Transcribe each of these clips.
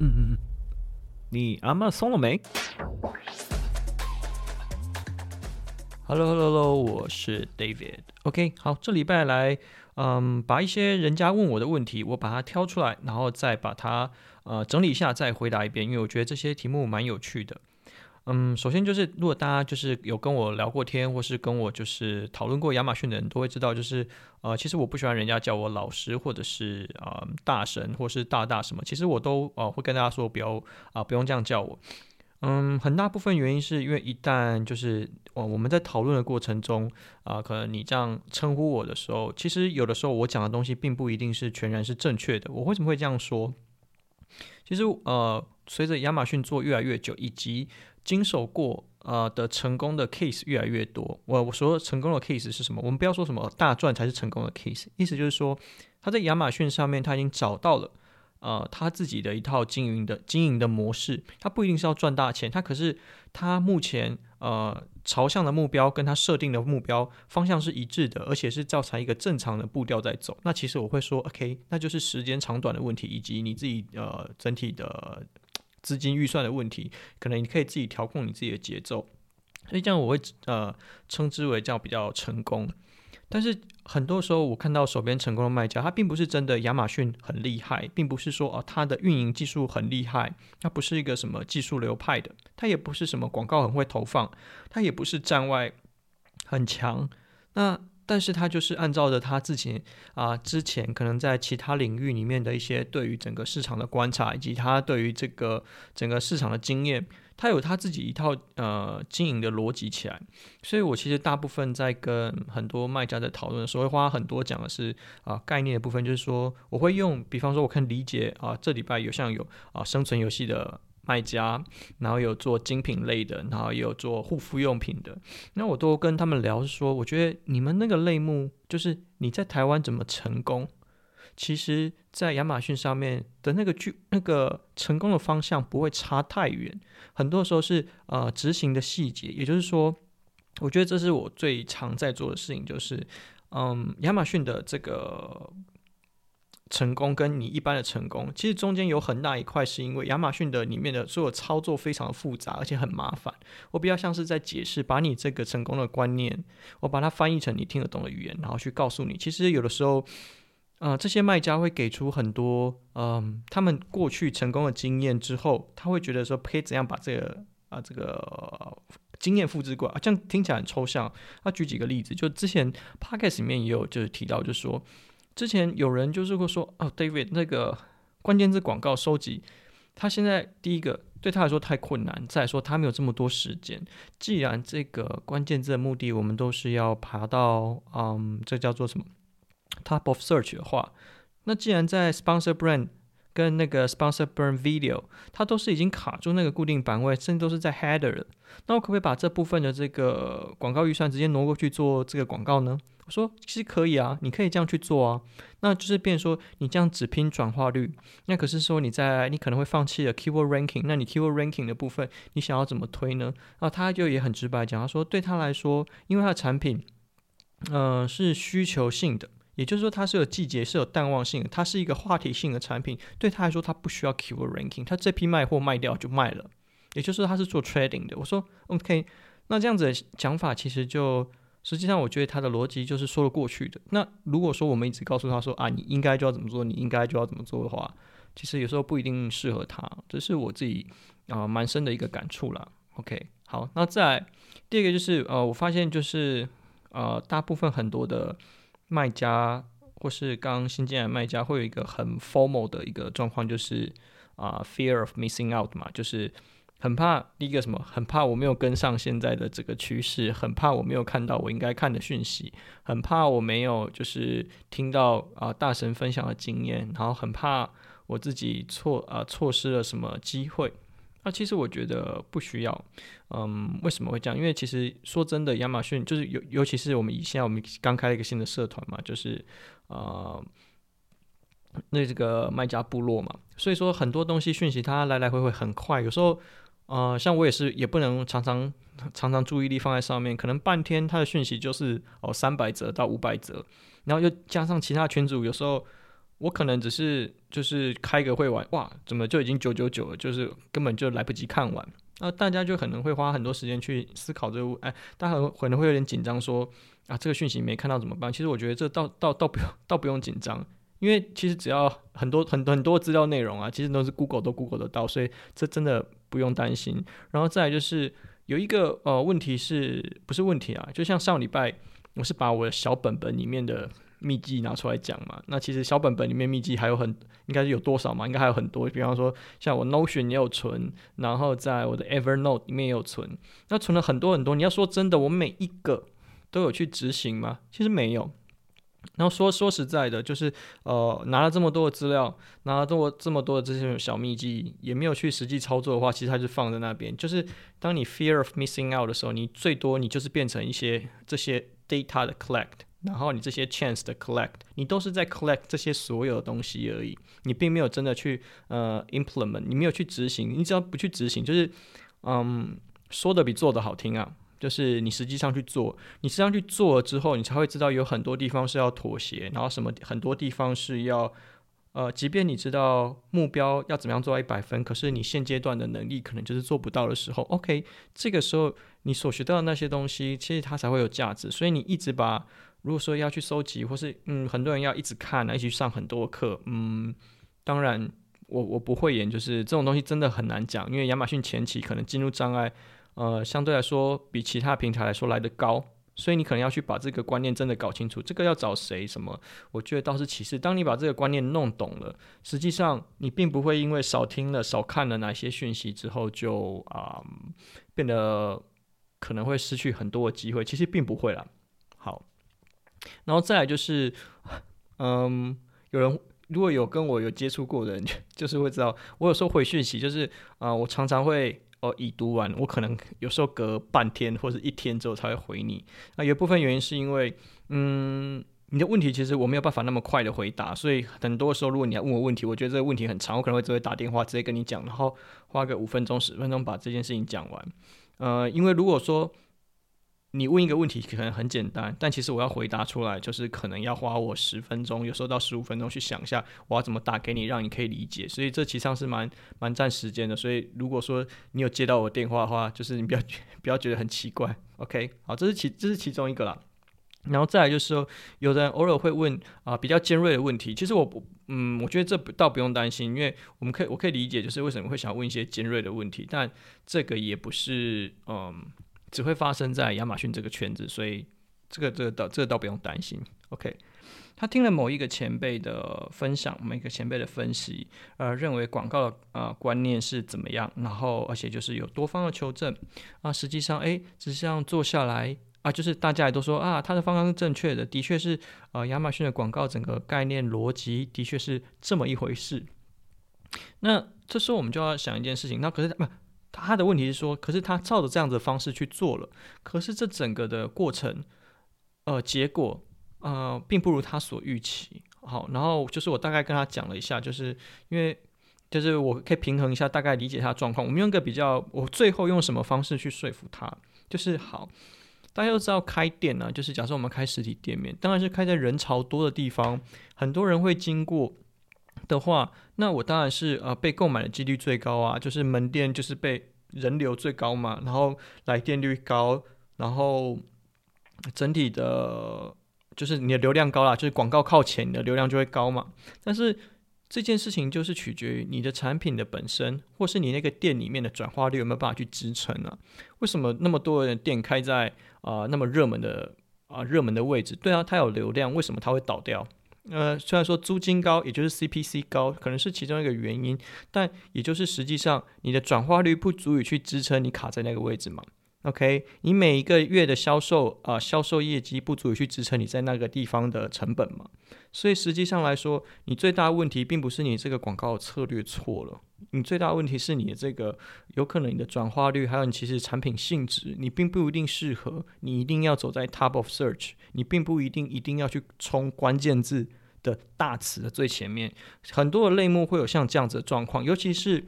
嗯嗯嗯，你阿妈松了没？Hello Hello Hello，我是 David。OK，好，这礼拜来，嗯，把一些人家问我的问题，我把它挑出来，然后再把它呃整理一下，再回答一遍，因为我觉得这些题目蛮有趣的。嗯，首先就是，如果大家就是有跟我聊过天，或是跟我就是讨论过亚马逊的人，都会知道，就是呃，其实我不喜欢人家叫我老师，或者是啊、呃、大神，或是大大什么，其实我都呃会跟大家说不要啊、不用这样叫我。嗯，很大部分原因是因为一旦就是我我们在讨论的过程中啊、可能你这样称呼我的时候，其实有的时候我讲的东西并不一定是全然是正确的。我为什么会这样说？其实呃，随着亚马逊做越来越久，以及经手过呃的成功的 case 越来越多，我我说成功的 case 是什么？我们不要说什么大赚才是成功的 case，意思就是说他在亚马逊上面他已经找到了呃他自己的一套经营的经营的模式，他不一定是要赚大钱，他可是他目前呃朝向的目标跟他设定的目标方向是一致的，而且是照成一个正常的步调在走。那其实我会说，OK，那就是时间长短的问题，以及你自己呃整体的。资金预算的问题，可能你可以自己调控你自己的节奏，所以这样我会呃称之为这样比较成功。但是很多时候我看到手边成功的卖家，他并不是真的亚马逊很厉害，并不是说哦他的运营技术很厉害，他不是一个什么技术流派的，他也不是什么广告很会投放，他也不是站外很强。那但是他就是按照着他自己啊、之前可能在其他领域里面的一些对于整个市场的观察，以及他对于这个整个市场的经验，他有他自己一套呃经营的逻辑起来。所以我其实大部分在跟很多卖家在讨论的时候，会花很多讲的是啊、概念的部分，就是说我会用，比方说我看理解啊、这礼拜有像有啊、生存游戏的。卖家，然后有做精品类的，然后也有做护肤用品的，那我都跟他们聊说，我觉得你们那个类目，就是你在台湾怎么成功，其实在亚马逊上面的那个剧，那个成功的方向不会差太远，很多时候是呃执行的细节，也就是说，我觉得这是我最常在做的事情，就是嗯，亚马逊的这个。成功跟你一般的成功，其实中间有很大一块是因为亚马逊的里面的所有操作非常的复杂，而且很麻烦。我比较像是在解释，把你这个成功的观念，我把它翻译成你听得懂的语言，然后去告诉你。其实有的时候，呃，这些卖家会给出很多，嗯、他们过去成功的经验之后，他会觉得说可以怎样把这个啊、这个经验复制过来，啊这样听起来很抽象。他举几个例子，就之前 Podcast 里面也有就是提到，就是说。之前有人就是会说哦，David 那个关键字广告收集，他现在第一个对他来说太困难，再说他没有这么多时间。既然这个关键字的目的，我们都是要爬到嗯，这叫做什么 Top of Search 的话，那既然在 Sponsor Brand 跟那个 Sponsor burn Video，它都是已经卡住那个固定版位，甚至都是在 Header 了，那我可不可以把这部分的这个广告预算直接挪过去做这个广告呢？我说其实可以啊，你可以这样去做啊。那就是变说你这样只拼转化率，那可是说你在你可能会放弃了 keyword ranking。那你 keyword ranking 的部分，你想要怎么推呢？啊，他就也很直白讲，他说对他来说，因为他的产品，呃，是需求性的，也就是说它是有季节、是有淡旺性的，它是一个话题性的产品。对他来说，他不需要 keyword ranking，他这批卖货卖掉就卖了。也就是说他是做 trading 的。我说 OK，那这样子讲法其实就。实际上，我觉得他的逻辑就是说得过去的。那如果说我们一直告诉他说啊，你应该就要怎么做，你应该就要怎么做的话，其实有时候不一定适合他。这是我自己啊蛮深的一个感触啦。OK，好，那再第二个就是呃，我发现就是呃，大部分很多的卖家或是刚新进来的卖家会有一个很 formal 的一个状况，就是啊，fear of missing out 嘛，就是。很怕第一个什么？很怕我没有跟上现在的这个趋势，很怕我没有看到我应该看的讯息，很怕我没有就是听到啊、大神分享的经验，然后很怕我自己错啊、错失了什么机会。那、其实我觉得不需要。嗯，为什么会这样？因为其实说真的，亚马逊就是尤尤其是我们以现在我们刚开了一个新的社团嘛，就是啊。那这个卖家部落嘛，所以说很多东西讯息它来来回回很快，有时候，呃，像我也是也不能常常常常注意力放在上面，可能半天它的讯息就是哦三百则到五百则，然后又加上其他群组，有时候我可能只是就是开个会玩，哇，怎么就已经九九九了？就是根本就来不及看完。那大家就可能会花很多时间去思考这个，哎，大家可能会有点紧张，说啊，这个讯息没看到怎么办？其实我觉得这倒倒倒不用，倒不用紧张，因为其实只要很多很多很多资料内容啊，其实都是 Google 都 Google 得到，所以这真的不用担心。然后再来就是有一个呃问题是不是问题啊？就像上礼拜我是把我的小本本里面的。秘籍拿出来讲嘛？那其实小本本里面秘籍还有很，应该是有多少嘛？应该还有很多。比方说，像我 Notion 也有存，然后在我的 Evernote 里面也有存。那存了很多很多。你要说真的，我每一个都有去执行吗？其实没有。然后说说实在的，就是呃，拿了这么多的资料，拿了这么这么多的这些小秘籍，也没有去实际操作的话，其实它就放在那边。就是当你 fear of missing out 的时候，你最多你就是变成一些这些 data 的 collect。然后你这些 chance 的 collect，你都是在 collect 这些所有的东西而已，你并没有真的去呃 implement，你没有去执行，你只要不去执行，就是嗯说的比做的好听啊，就是你实际上去做，你实际上去做了之后，你才会知道有很多地方是要妥协，然后什么很多地方是要。呃，即便你知道目标要怎么样做到一百分，可是你现阶段的能力可能就是做不到的时候，OK，这个时候你所学到的那些东西，其实它才会有价值。所以你一直把，如果说要去收集，或是嗯，很多人要一直看，一起上很多课，嗯，当然我我不会演，就是这种东西真的很难讲，因为亚马逊前期可能进入障碍，呃，相对来说比其他平台来说来得高。所以你可能要去把这个观念真的搞清楚，这个要找谁什么？我觉得倒是其次。当你把这个观念弄懂了，实际上你并不会因为少听了、少看了哪些讯息之后就啊、变得可能会失去很多的机会。其实并不会啦。好，然后再来就是，嗯，有人如果有跟我有接触过的人，就是会知道我有时候回讯息，就是啊、我常常会。哦，已读完，我可能有时候隔半天或者一天之后才会回你。那有部分原因是因为，嗯，你的问题其实我没有办法那么快的回答，所以很多时候如果你要问我问题，我觉得这个问题很长，我可能会直接打电话直接跟你讲，然后花个五分钟十分钟把这件事情讲完。呃，因为如果说你问一个问题可能很简单，但其实我要回答出来，就是可能要花我十分钟，有时候到十五分钟去想一下我要怎么打给你，让你可以理解。所以这其实上是蛮蛮占时间的。所以如果说你有接到我电话的话，就是你不要不要觉得很奇怪。OK，好，这是其这是其中一个啦。然后再来就是说，有的人偶尔会问啊、比较尖锐的问题，其实我不嗯，我觉得这倒不用担心，因为我们可以我可以理解，就是为什么会想问一些尖锐的问题，但这个也不是嗯。只会发生在亚马逊这个圈子，所以这个这个倒这个倒不用担心。OK，他听了某一个前辈的分享，某一个前辈的分析，呃，认为广告的呃观念是怎么样，然后而且就是有多方的求证啊，实际上哎，实际上做下来啊，就是大家也都说啊，他的方向是正确的，的确是呃亚马逊的广告整个概念逻辑的确是这么一回事。那这时候我们就要想一件事情，那可是不。他的问题是说，可是他照着这样子的方式去做了，可是这整个的过程，呃，结果呃，并不如他所预期。好，然后就是我大概跟他讲了一下，就是因为就是我可以平衡一下，大概理解他的状况。我们用个比较，我最后用什么方式去说服他？就是好，大家都知道开店呢、就是假设我们开实体店面，当然是开在人潮多的地方，很多人会经过。的话，那我当然是呃被购买的几率最高啊，就是门店就是被人流最高嘛，然后来电率高，然后整体的，就是你的流量高啦，就是广告靠前，你的流量就会高嘛。但是这件事情就是取决于你的产品的本身，或是你那个店里面的转化率有没有办法去支撑啊？为什么那么多的店开在啊、那么热门的啊、热门的位置？对啊，它有流量，为什么它会倒掉？呃，虽然说租金高，也就是 CPC 高，可能是其中一个原因，但也就是实际上你的转化率不足以去支撑你卡在那个位置嘛。OK，你每一个月的销售啊、销售业绩不足以去支撑你在那个地方的成本嘛。所以实际上来说，你最大问题并不是你这个广告策略错了。你最大问题是你的这个有可能你的转化率，还有你其实产品性质，你并不一定适合，你一定要走在 top of search，你并不一定一定要去冲关键字的大词的最前面。很多的类目会有像这样子的状况，尤其是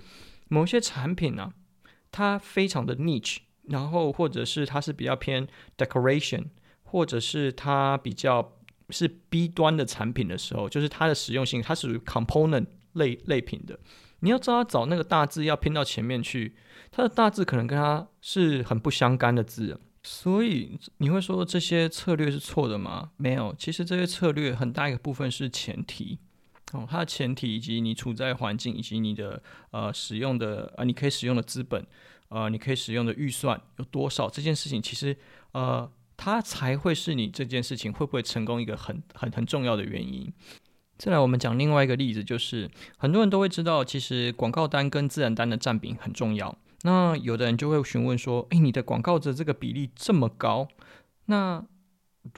某些产品呢、它非常的 niche，然后或者是它是比较偏 decoration，或者是它比较是 B 端的产品的时候，就是它的实用性，它属于 component 类类品的。你要知道，找那个大字要拼到前面去，它的大字可能跟它是很不相干的字，所以你会说这些策略是错的吗？没有，其实这些策略很大一个部分是前提哦，它的前提以及你处在环境以及你的呃使用的呃你可以使用的资本呃你可以使用的预算有多少，这件事情其实呃它才会是你这件事情会不会成功一个很很很重要的原因。再来，我们讲另外一个例子，就是很多人都会知道，其实广告单跟自然单的占比很重要。那有的人就会询问说：“诶，你的广告的这个比例这么高，那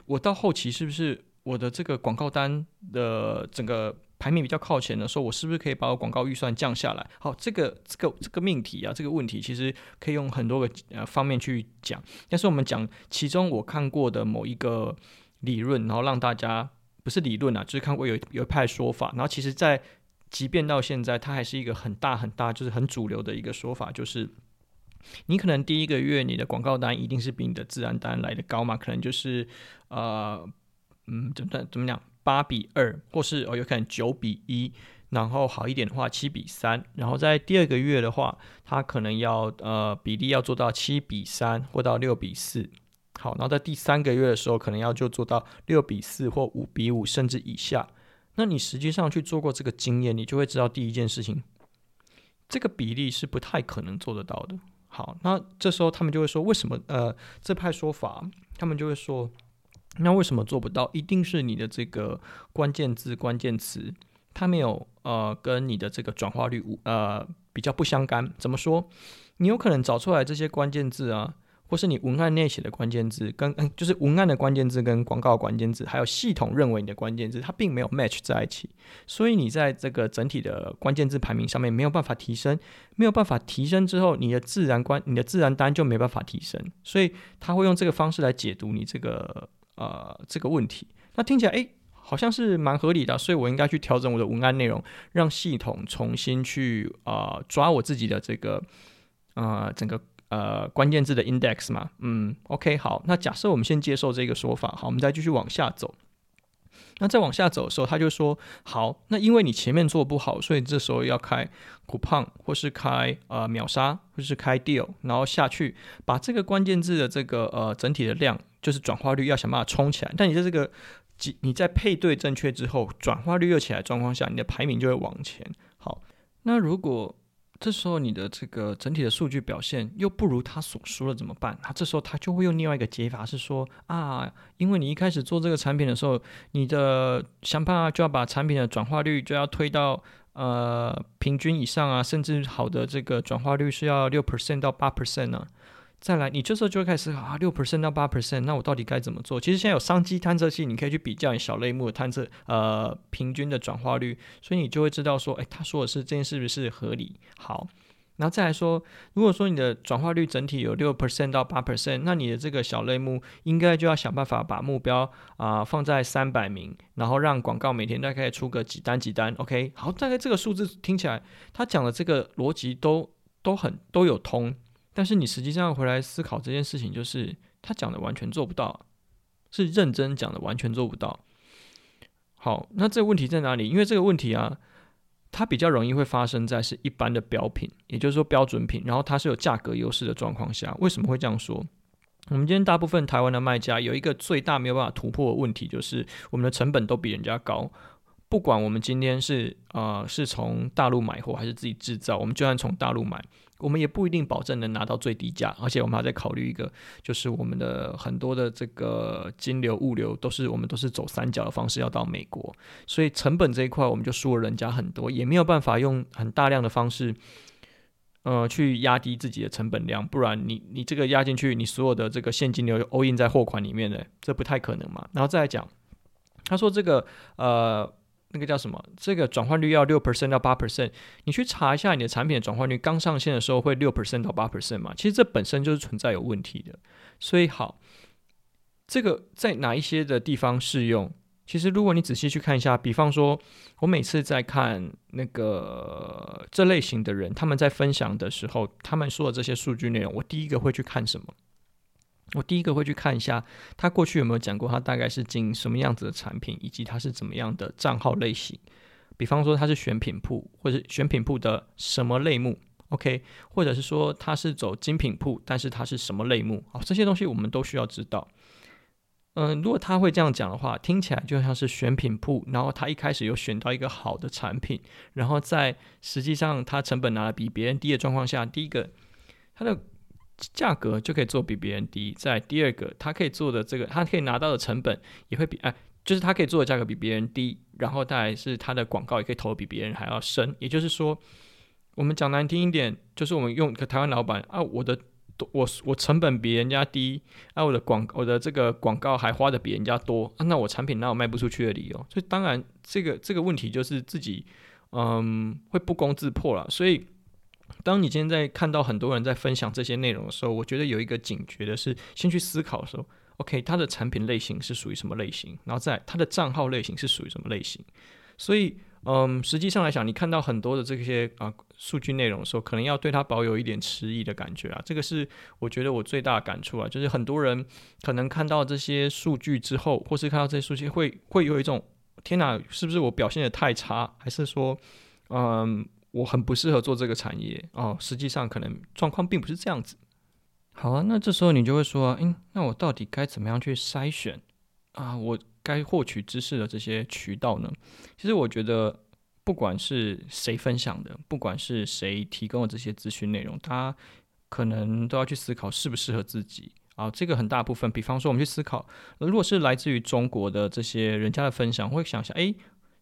我到后期是不是我的这个广告单的整个排名比较靠前的时候，我是不是可以把我广告预算降下来？”好，这个这个这个命题啊，这个问题其实可以用很多个呃方面去讲。但是我们讲其中我看过的某一个理论，然后让大家。不是理论啊，就是看过有有一派说法，然后其实，在即便到现在，它还是一个很大很大，就是很主流的一个说法，就是你可能第一个月你的广告单一定是比你的自然单来的高嘛，可能就是呃嗯怎么怎么讲八比二，或是哦有可能九比一，然后好一点的话七比三，然后在第二个月的话，它可能要呃比例要做到七比三或到六比四。好，然后在第三个月的时候，可能要就做到六比四或五比五，甚至以下。那你实际上去做过这个经验，你就会知道第一件事情，这个比例是不太可能做得到的。好，那这时候他们就会说，为什么？呃，这派说法，他们就会说，那为什么做不到？一定是你的这个关键字、关键词，它没有呃跟你的这个转化率呃比较不相干。怎么说？你有可能找出来这些关键字啊。或是你文案内写的关键字，跟嗯，就是文案的关键字跟广告关键字，还有系统认为你的关键字，它并没有 match 在一起，所以你在这个整体的关键字排名上面没有办法提升，没有办法提升之后，你的自然关，你的自然单就没办法提升，所以他会用这个方式来解读你这个呃这个问题。那听起来诶，好像是蛮合理的，所以我应该去调整我的文案内容，让系统重新去啊、呃、抓我自己的这个、呃、整个。呃，关键字的 index 嘛，嗯，OK，好，那假设我们先接受这个说法，好，我们再继续往下走。那再往下走的时候，他就说，好，那因为你前面做不好，所以这时候要开 coupon 或是开呃秒杀或是开 deal，然后下去把这个关键字的这个呃整体的量，就是转化率要想办法冲起来。但你在这个几你在配对正确之后，转化率又起来状况下，你的排名就会往前。好，那如果这时候你的这个整体的数据表现又不如他所说的怎么办？那这时候他就会用另外一个解法是说啊，因为你一开始做这个产品的时候，你的想办法就要把产品的转化率就要推到呃平均以上啊，甚至好的这个转化率是要六 percent 到八 percent 呢。再来，你这时候就会开始思考啊，六 percent 到八 percent，那我到底该怎么做？其实现在有商机探测器，你可以去比较你小类目的探测，呃，平均的转化率，所以你就会知道说，哎，他说的是这件事是不是合理？好，然后再来说，如果说你的转化率整体有六 percent 到八 percent，那你的这个小类目应该就要想办法把目标啊、放在三百名，然后让广告每天大概出个几单几单，OK？好，大概这个数字听起来，他讲的这个逻辑都都很都有通。但是你实际上回来思考这件事情，就是他讲的完全做不到，是认真讲的完全做不到。好，那这个问题在哪里？因为这个问题啊，它比较容易会发生在是一般的标品，也就是说标准品，然后它是有价格优势的状况下。为什么会这样说？我们今天大部分台湾的卖家有一个最大没有办法突破的问题，就是我们的成本都比人家高。不管我们今天是呃是从大陆买货还是自己制造，我们就算从大陆买，我们也不一定保证能拿到最低价，而且我们还在考虑一个，就是我们的很多的这个金流物流都是我们都是走三角的方式要到美国，所以成本这一块我们就输了人家很多，也没有办法用很大量的方式，呃，去压低自己的成本量，不然你你这个压进去，你所有的这个现金流就 all in 在货款里面的，这不太可能嘛。然后再来讲，他说这个呃。那个叫什么？这个转换率要六 percent 到八 percent，你去查一下你的产品的转换率，刚上线的时候会六 percent 到八 percent 嘛？其实这本身就是存在有问题的。所以好，这个在哪一些的地方适用？其实如果你仔细去看一下，比方说，我每次在看那个这类型的人，他们在分享的时候，他们说的这些数据内容，我第一个会去看什么？我第一个会去看一下他过去有没有讲过，他大概是经营什么样子的产品，以及他是怎么样的账号类型。比方说他是选品铺，或者选品铺的什么类目，OK，或者是说他是走精品铺，但是他是什么类目，好，这些东西我们都需要知道。嗯，如果他会这样讲的话，听起来就像是选品铺，然后他一开始有选到一个好的产品，然后在实际上他成本拿的比别人低的状况下，第一个他的价格就可以做比别人低，在第二个他可以做的这个他可以拿到的成本也会比哎，就是他可以做的价格比别人低，然后再来是他的广告也可以投的比别人还要深，也就是说，我们讲难听一点，就是我们用一个台湾老板啊，我的。我我成本比人家低，啊，我的广我的这个广告还花的比人家多，啊，那我产品哪有卖不出去的理由？所以当然这个这个问题就是自己嗯会不攻自破了。所以当你今天在看到很多人在分享这些内容的时候，我觉得有一个警觉的是，先去思考的时候，OK，他的产品类型是属于什么类型，然后再他的账号类型是属于什么类型，所以。嗯，实际上来讲，你看到很多的这些啊数据内容的时候，可能要对它保有一点迟疑的感觉啊。这个是我觉得我最大的感触啊，就是很多人可能看到这些数据之后，或是看到这些数据会，会有一种天哪，是不是我表现得太差，还是说，嗯，我很不适合做这个产业哦？实际上可能状况并不是这样子。好啊，那这时候你就会说，嗯，那我到底该怎么样去筛选啊？我。该获取知识的这些渠道呢？其实我觉得，不管是谁分享的，不管是谁提供的这些资讯内容，他可能都要去思考适不适合自己啊。这个很大部分，比方说我们去思考，如果是来自于中国的这些人家的分享，会想一下，诶，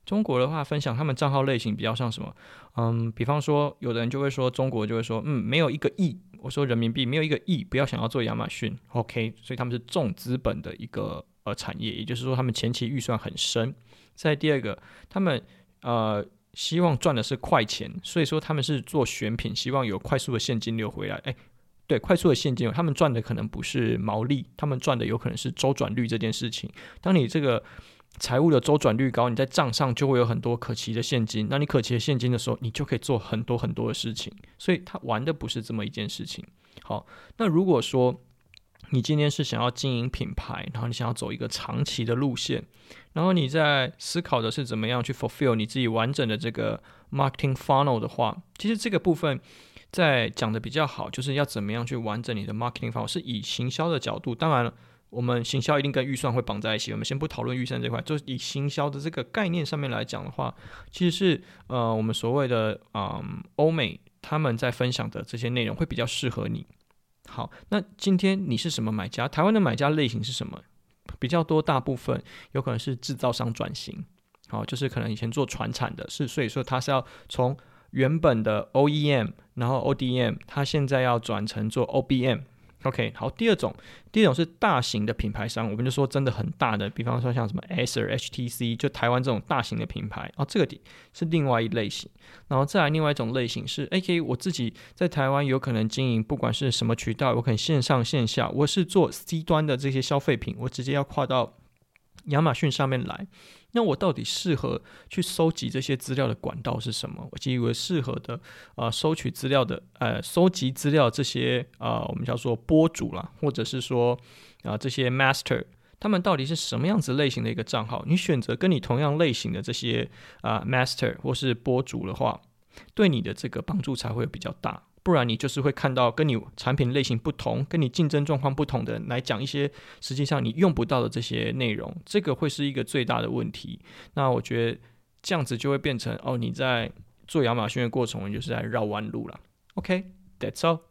中国的话分享他们账号类型比较像什么？嗯，比方说有的人就会说，中国就会说，嗯，没有一个亿，我说人民币没有一个亿，不要想要做亚马逊，OK，所以他们是重资本的一个。呃，产业，也就是说，他们前期预算很深。再第二个，他们呃希望赚的是快钱，所以说他们是做选品，希望有快速的现金流回来。哎，对，快速的现金流，他们赚的可能不是毛利，他们赚的有可能是周转率这件事情。当你这个财务的周转率高，你在账上就会有很多可期的现金。那你可期的现金的时候，你就可以做很多很多的事情。所以他玩的不是这么一件事情。好，那如果说。你今天是想要经营品牌，然后你想要走一个长期的路线，然后你在思考的是怎么样去 fulfill 你自己完整的这个 marketing funnel 的话，其实这个部分在讲的比较好，就是要怎么样去完整你的 marketing funnel，是以行销的角度。当然了，我们行销一定跟预算会绑在一起，我们先不讨论预算这块，就以行销的这个概念上面来讲的话，其实是呃我们所谓的嗯欧美他们在分享的这些内容会比较适合你。好，那今天你是什么买家？台湾的买家类型是什么？比较多，大部分有可能是制造商转型，好，就是可能以前做传产的，是所以说他是要从原本的 OEM，然后 ODM，他现在要转成做 OBM。OK，好，第二种，第二种是大型的品牌商，我们就说真的很大的，比方说像什么 Acer、HTC，就台湾这种大型的品牌，哦，这个点是另外一类型，然后再来另外一种类型是，AK，我自己在台湾有可能经营，不管是什么渠道，我可能线上线下，我是做 C 端的这些消费品，我直接要跨到亚马逊上面来。那我到底适合去收集这些资料的管道是什么？我以为适合的、呃，收取资料的呃，收集资料这些啊、呃，我们叫做播主啦，或者是说啊、这些 master，他们到底是什么样子类型的一个账号？你选择跟你同样类型的这些啊、master 或是播主的话，对你的这个帮助才会比较大。不然你就是会看到跟你产品类型不同、跟你竞争状况不同的来讲一些实际上你用不到的这些内容，这个会是一个最大的问题。那我觉得这样子就会变成哦，你在做亚马逊的过程，你就是在绕弯路了。OK，that's all。